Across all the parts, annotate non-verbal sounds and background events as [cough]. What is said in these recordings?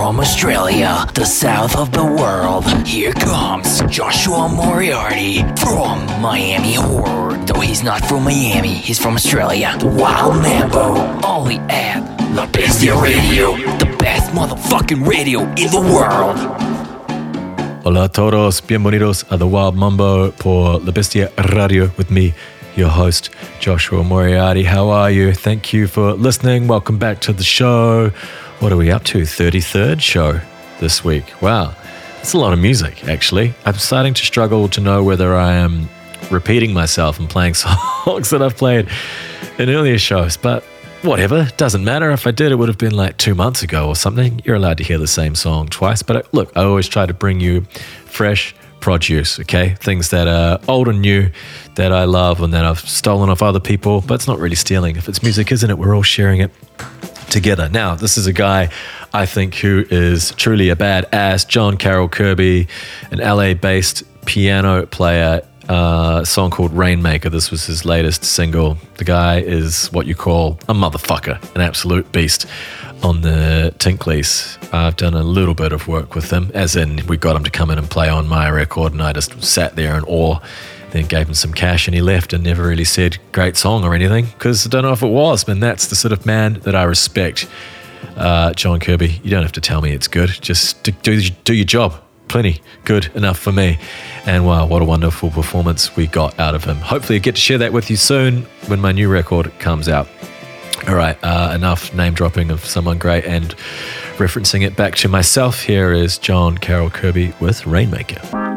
From Australia, the south of the world, here comes Joshua Moriarty from Miami Horror. Though he's not from Miami, he's from Australia. The Wild Mambo, only at La Bestia Radio, the best motherfucking radio in the world. Hola a todos, bienvenidos a The Wild Mambo por La Bestia Radio with me, your host, Joshua Moriarty. How are you? Thank you for listening. Welcome back to the show. What are we up to? 33rd show this week. Wow, it's a lot of music, actually. I'm starting to struggle to know whether I am repeating myself and playing [laughs] songs that I've played in earlier shows, but whatever, doesn't matter. If I did, it would have been like two months ago or something. You're allowed to hear the same song twice, but uh, look, I always try to bring you fresh produce, okay? Things that are old and new that I love and that I've stolen off other people, but it's not really stealing. If it's music, isn't it? We're all sharing it together. Now, this is a guy I think who is truly a badass. John Carroll Kirby, an LA based piano player. Uh, song called Rainmaker. This was his latest single. The guy is what you call a motherfucker, an absolute beast on the Tinkleys. I've done a little bit of work with him, as in we got him to come in and play on my record, and I just sat there in awe then gave him some cash and he left and never really said great song or anything because I don't know if it was, but that's the sort of man that I respect. Uh, John Kirby, you don't have to tell me it's good. Just do, do your job. Plenty good enough for me. And wow, what a wonderful performance we got out of him. Hopefully, I get to share that with you soon when my new record comes out. All right, uh, enough name dropping of someone great and referencing it back to myself. Here is John Carroll Kirby with Rainmaker.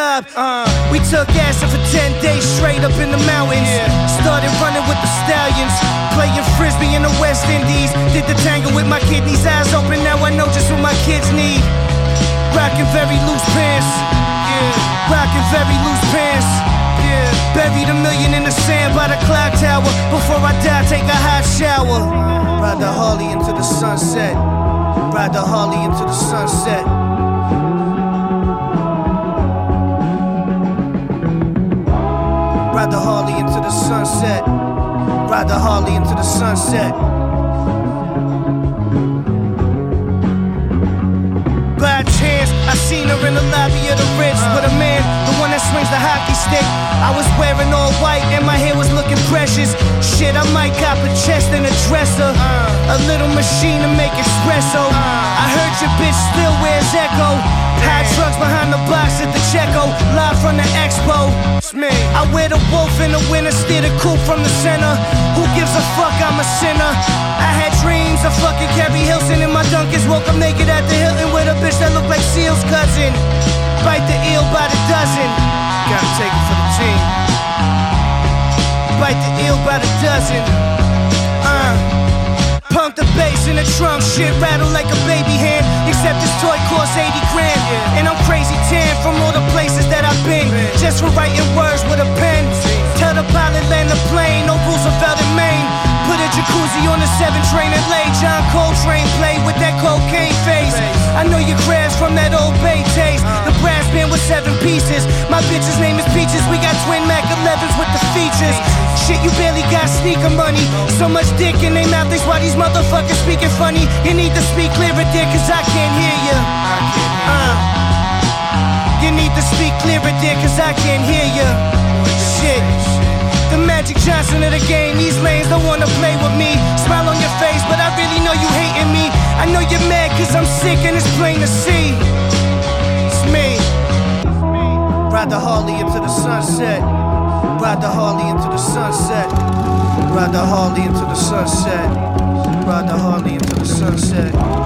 Uh, we took acid for 10 days straight up in the mountains. Yeah. Started running with the stallions. Playing frisbee in the West Indies. Did the tango with my kidneys, eyes open. Now I know just what my kids need. Rocking very loose pants. Yeah. Rocking very loose pants. Buried a million in the sand by the clock tower. Before I die, take a hot shower. Ride the Harley into the sunset. Ride the Harley into the sunset. Ride the Harley into the sunset. Ride the Harley into the sunset. By chance, I seen her in the lobby of the Ritz with a man, the one that swings the hockey stick. I was wearing all white and my hair was looking precious. Shit, I might cop a chest and a dresser, a little machine to make espresso. I heard your bitch still wears Ecko. Hide drugs behind the box at the Checo, live from the expo. It's me. I wear the wolf in the winter, steer the coupe from the center. Who gives a fuck? I'm a sinner. I had dreams of fucking Keri Hilson in my Dunkin's. Woke up naked at the Hilton with a bitch that looked like Seal's cousin. Bite the eel by the dozen. Gotta take it for the team. Bite the eel by the dozen. Uh. Pump the bass in the trunk, shit rattle like a baby hand. Except this toy costs 80 grand. And I'm crazy tan from all the places that I've been. Just for writing words with a pen. Tell the pilot land the plane, no Roosevelt in Maine. Put a jacuzzi on the 7 train and lay John Coltrane play with that cocaine face. I know your crabs from that old bay taste. The brass band with seven pieces. My bitch's name is we got twin Mac 11s with the features. Shit, you barely got sneaker money. So much dick in their mouth, that's why these motherfuckers speaking funny. You need to speak clearer, dick, cause I can't hear you. Uh. You need to speak clearer, dick, cause I can't hear you. Shit. The Magic Johnson of the game, these lanes don't wanna play with me. Smile on your face, but I really know you hating me. I know you're mad cause I'm sick and it's plain to see. Ride the Harley into the sunset. Ride the Harley into the sunset. Ride the Harley into the sunset. Ride the Harley into the sunset.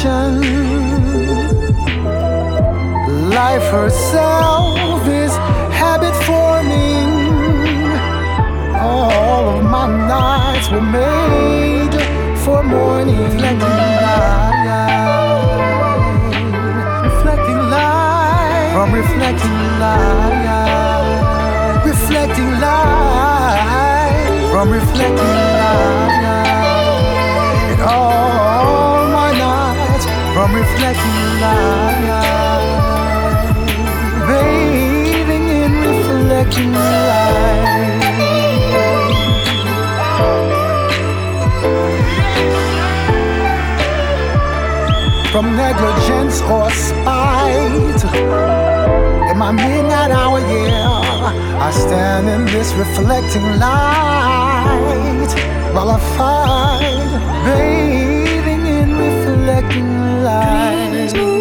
Contradiction. Negligence or spite. In my midnight hour, yeah, I stand in this reflecting light while I fight, bathing in reflecting light.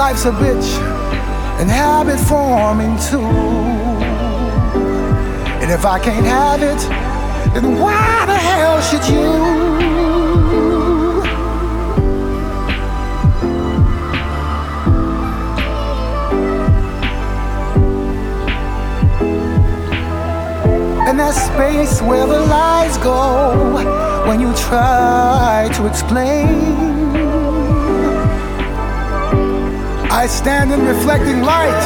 Life's a bitch and habit forming too. And if I can't have it, then why the hell should you? And that space where the lies go when you try to explain. I stand in reflecting light.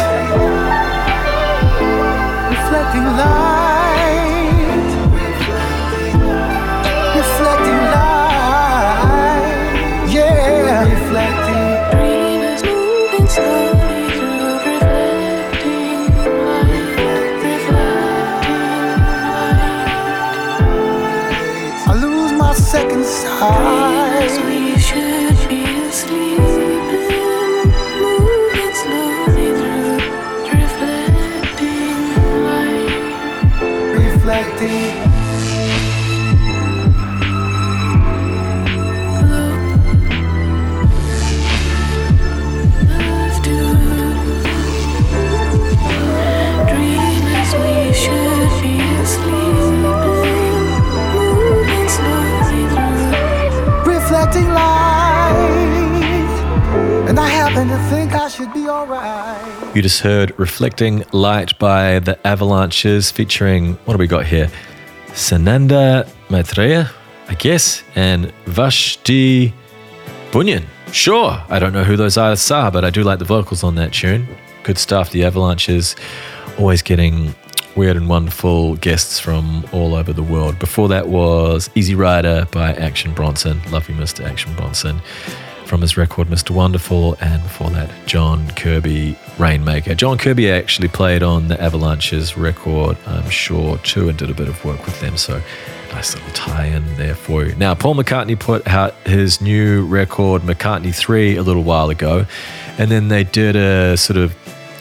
Reflecting light. You just heard Reflecting Light by the Avalanches featuring, what do we got here? Sananda Maitreya, I guess, and Vashti Bunyan. Sure, I don't know who those artists are, but I do like the vocals on that tune. Good stuff. The Avalanches always getting weird and wonderful guests from all over the world. Before that was Easy Rider by Action Bronson. Love you, Mr. Action Bronson from his record Mr. Wonderful, and before that, John Kirby Rainmaker. John Kirby actually played on the Avalanches record, I'm sure, too, and did a bit of work with them. So, nice little tie in there for you. Now, Paul McCartney put out his new record, McCartney 3, a little while ago, and then they did a sort of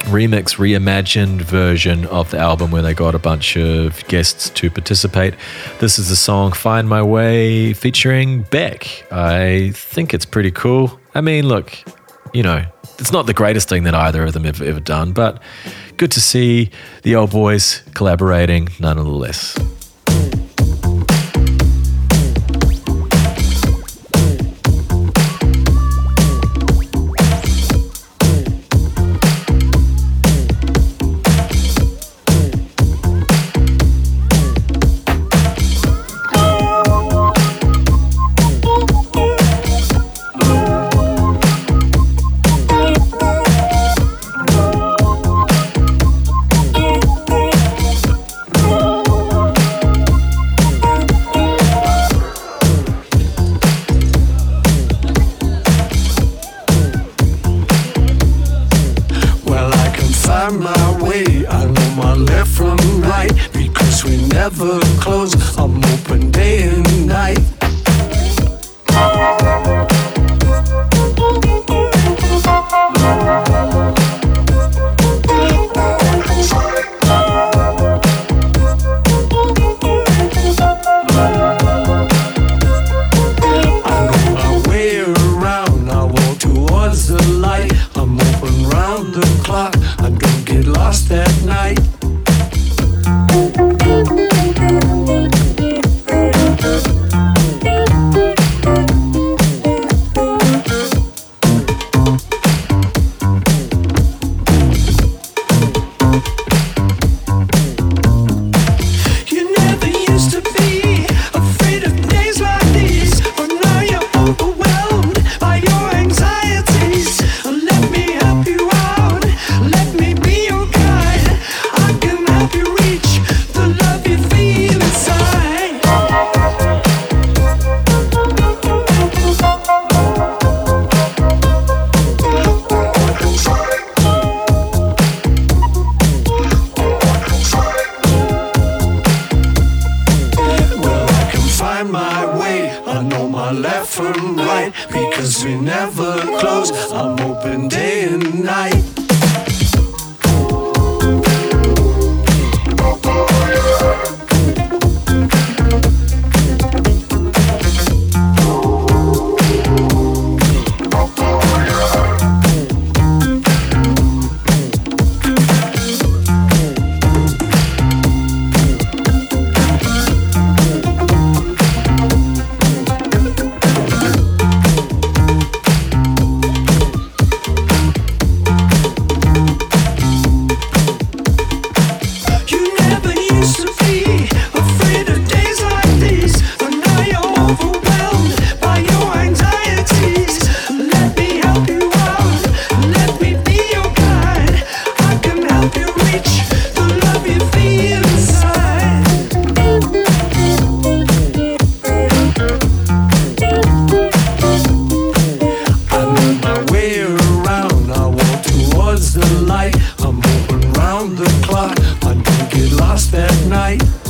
remix, reimagined version of the album where they got a bunch of guests to participate. This is the song Find My Way featuring Beck. I think it's pretty cool. I mean, look, you know, it's not the greatest thing that either of them have ever done, but good to see the old boys collaborating nonetheless. around the clock on Get Lost at Night.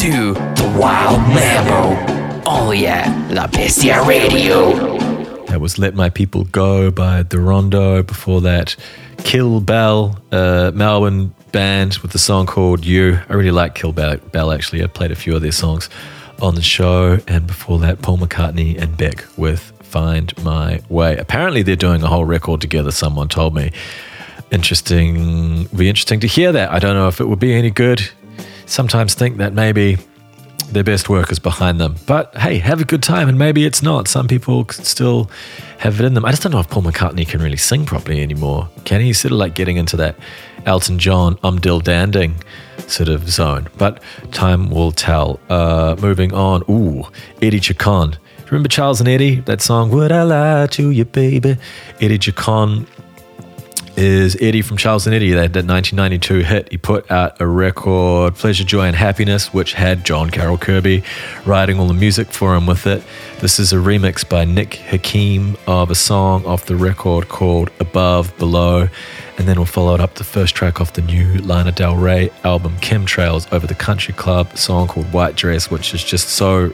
To The Wild Mambo. Only at La Bestia Radio. That was Let My People Go by The Rondo. Before that, Kill Bell, uh, Melbourne band with the song called You. I really like Kill Bell, Bell actually. I played a few of their songs on the show. And before that, Paul McCartney and Beck with Find My Way. Apparently, they're doing a whole record together, someone told me. Interesting. Be interesting to hear that. I don't know if it would be any good. Sometimes think that maybe their best work is behind them. But hey, have a good time, and maybe it's not. Some people still have it in them. I just don't know if Paul McCartney can really sing properly anymore. Can he? He's sort of like getting into that Elton John, I'm Dill Danding sort of zone. But time will tell. Uh, moving on. Ooh, Eddie Chacon. Remember Charles and Eddie? That song, Would I Lie to You, Baby? Eddie Chacon is Eddie from Charles and Eddie, that, that 1992 hit. He put out a record, Pleasure, Joy, and Happiness, which had John Carroll Kirby writing all the music for him with it. This is a remix by Nick Hakim of a song off the record called Above, Below. And then we'll follow it up the first track off the new Lana Del Rey album, Chemtrails, over the Country Club, song called White Dress, which is just so,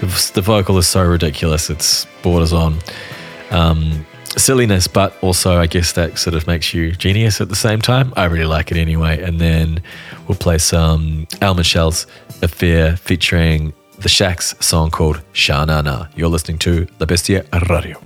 the, the vocal is so ridiculous. It's borders on. Um, silliness, but also I guess that sort of makes you genius at the same time. I really like it anyway. And then we'll play some El Michels Affair featuring the Shacks song called Sha-Na-Na. You're listening to La Bestia Radio.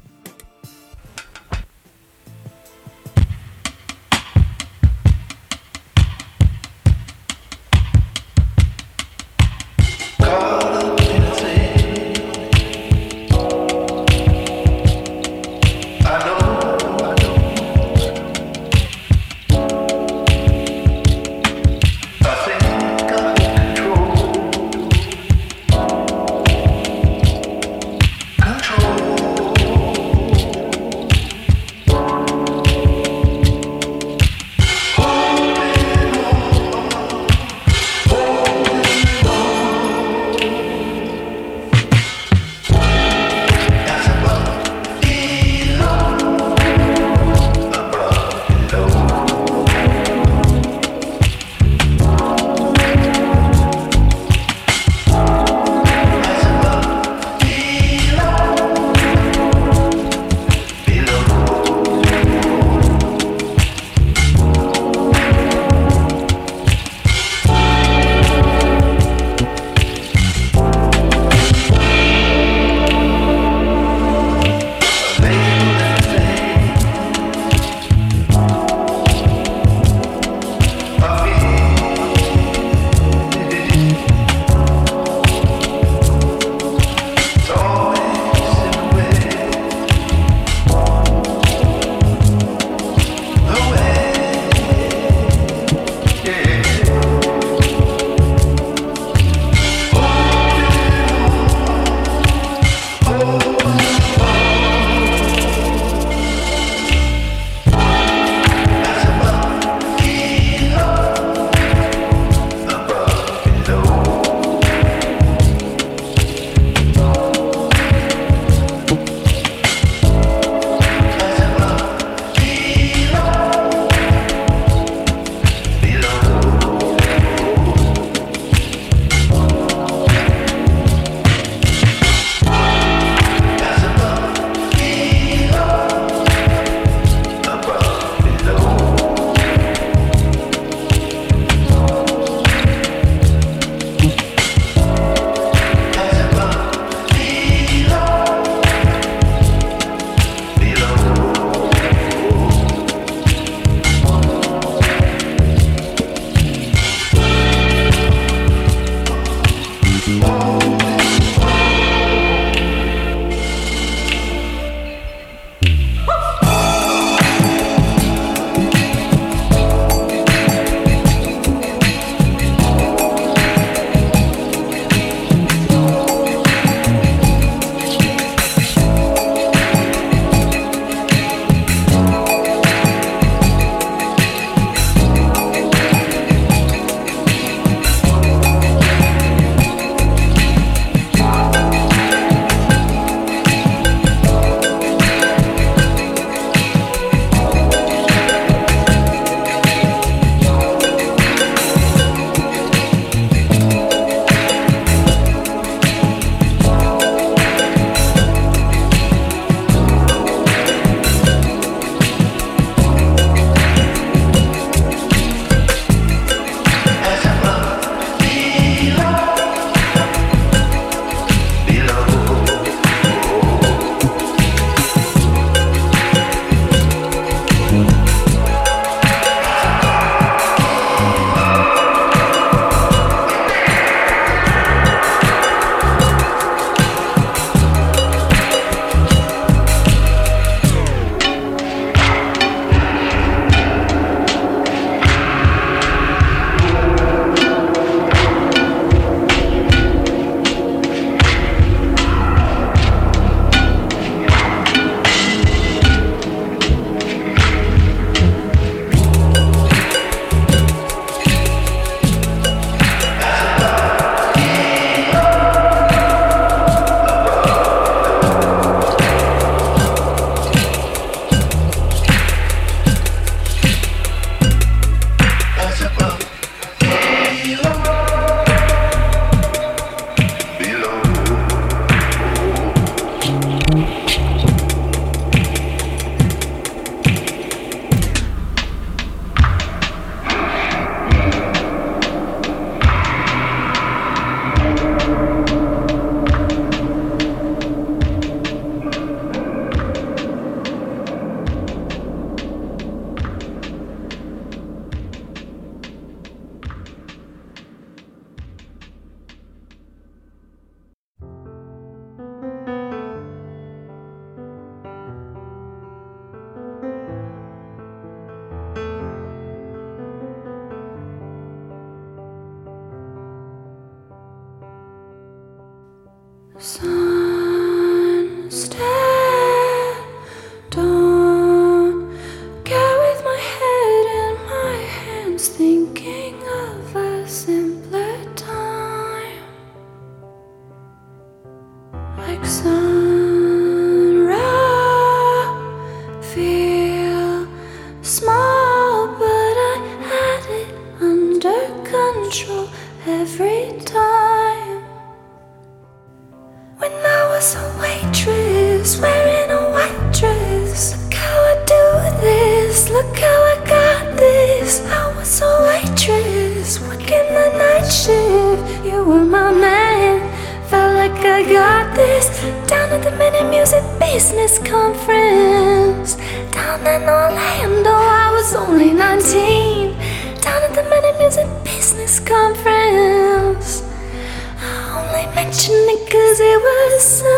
Was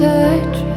wearing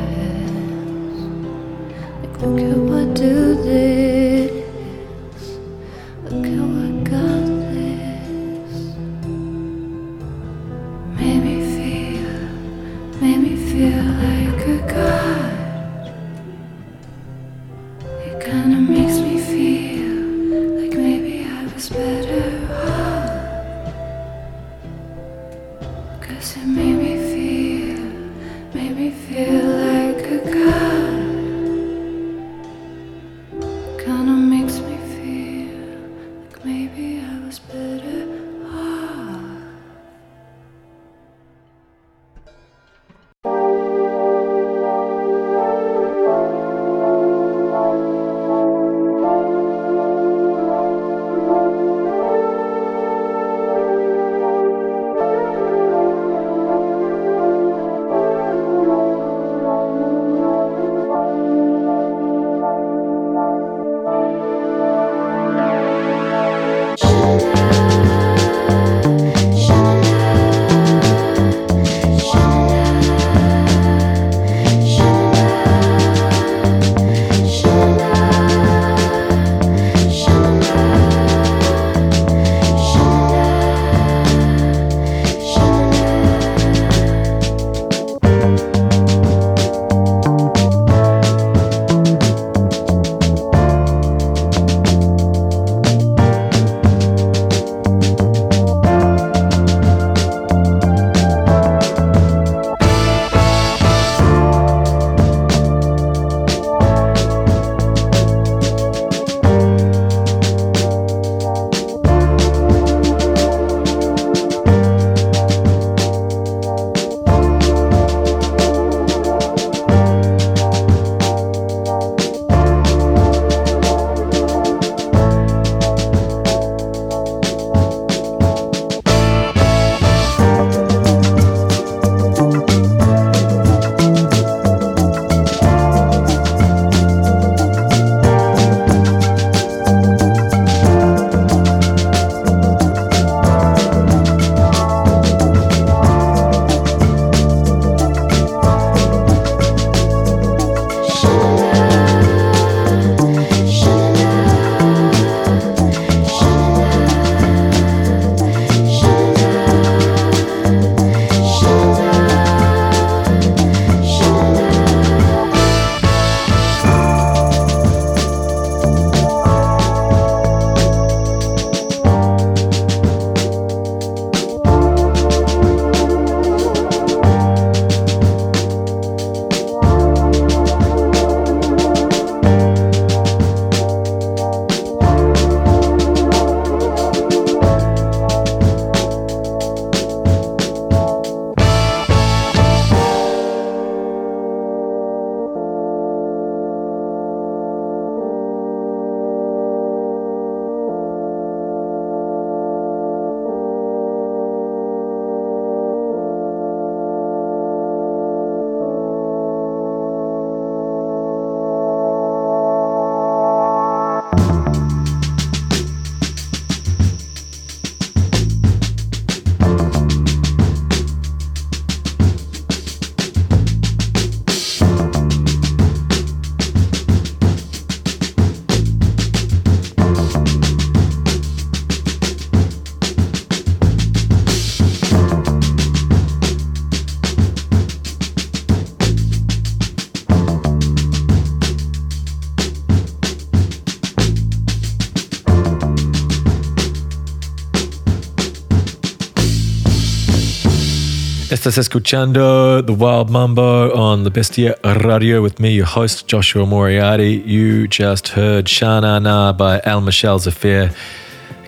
Estás escuchando The Wild Mambo on the Bestia Radio with me, your host, Joshua Moriarty. You just heard Shana Na by El Michels Affair.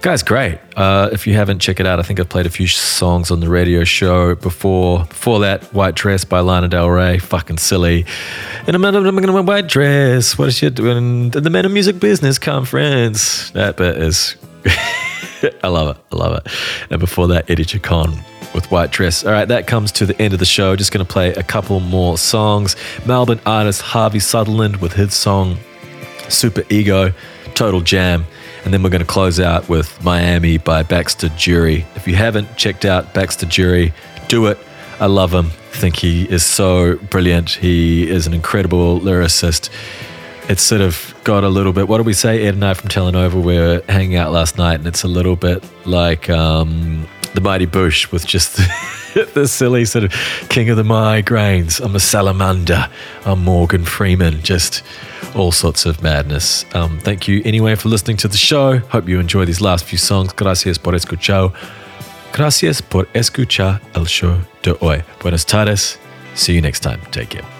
Guy's great. Uh, if you haven't, check it out. I think I've played a few songs on the radio show before. Before that, White Dress by Lana Del Rey. Fucking silly. And I'm in a white dress. What is she doing? In the Men of Music Business Conference. That bit is. [laughs] I love it. I love it. And before that, Eddie Chacon with White Dress. All right, that comes to the end of the show. Just going to play a couple more songs. Melbourne artist Harvey Sutherland with his song Super Ego, Total Jam. And then we're going to close out with Miami by Baxter Dury. If you haven't checked out Baxter Dury, do it. I love him. I think he is so brilliant. He is an incredible lyricist. It's sort of got a little bit, what do we say? Ed and I from Telenova we were hanging out last night, and it's a little bit like um, the Mighty Boosh with just [laughs] the silly sort of king of the migraines. I'm a salamander. I'm Morgan Freeman. Just all sorts of madness. Um, thank you anyway for listening to the show. Hope you enjoy these last few songs. Gracias por escuchar. Gracias por escuchar el show de hoy. Buenas tardes. See you next time. Take care.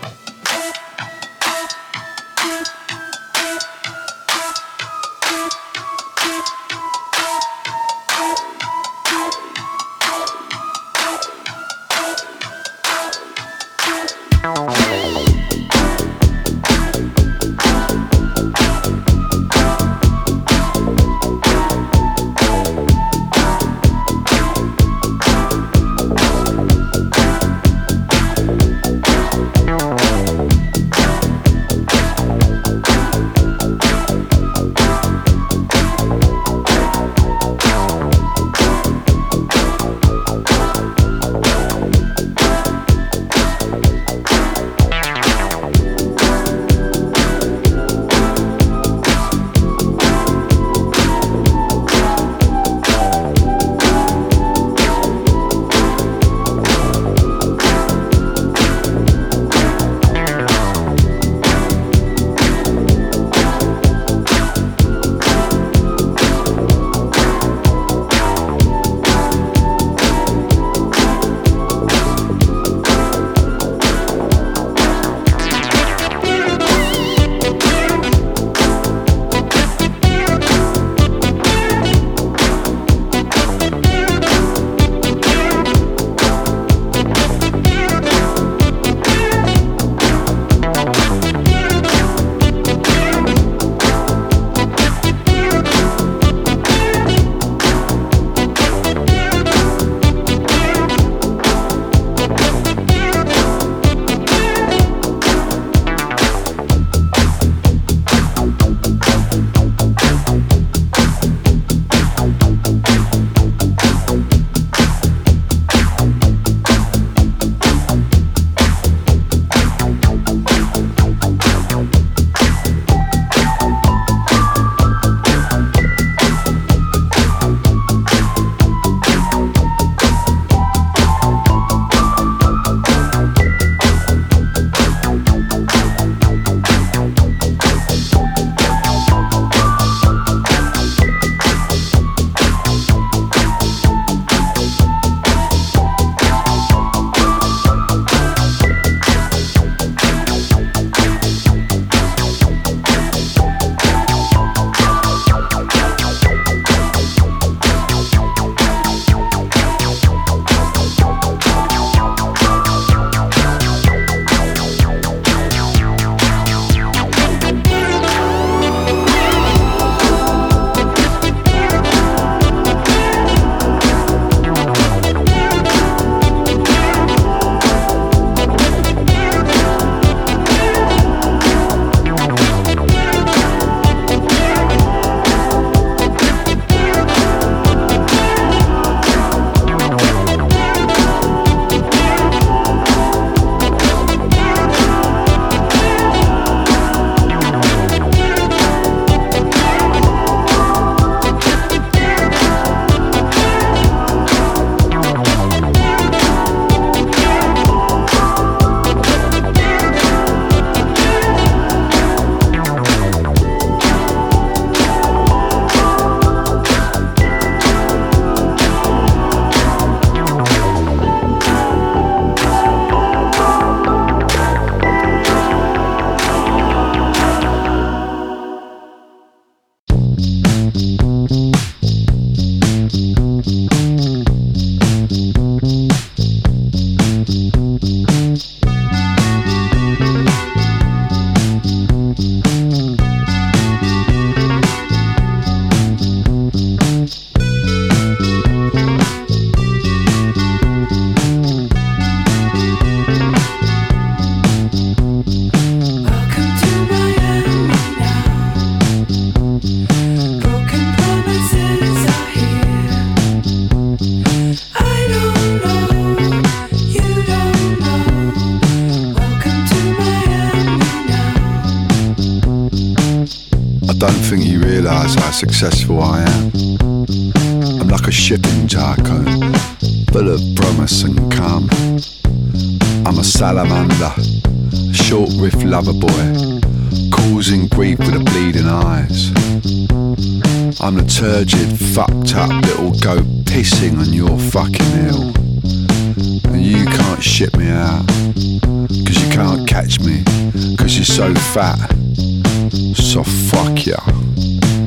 realise how successful I am. I'm like a shipping tycoon, full of promise and calm. I'm a salamander, short riff lover boy, causing grief with the bleeding eyes. I'm the turgid, fucked up little goat pissing on your fucking hill. And you can't ship me out, cause you can't catch me, cause you're so fat. So fuck ya.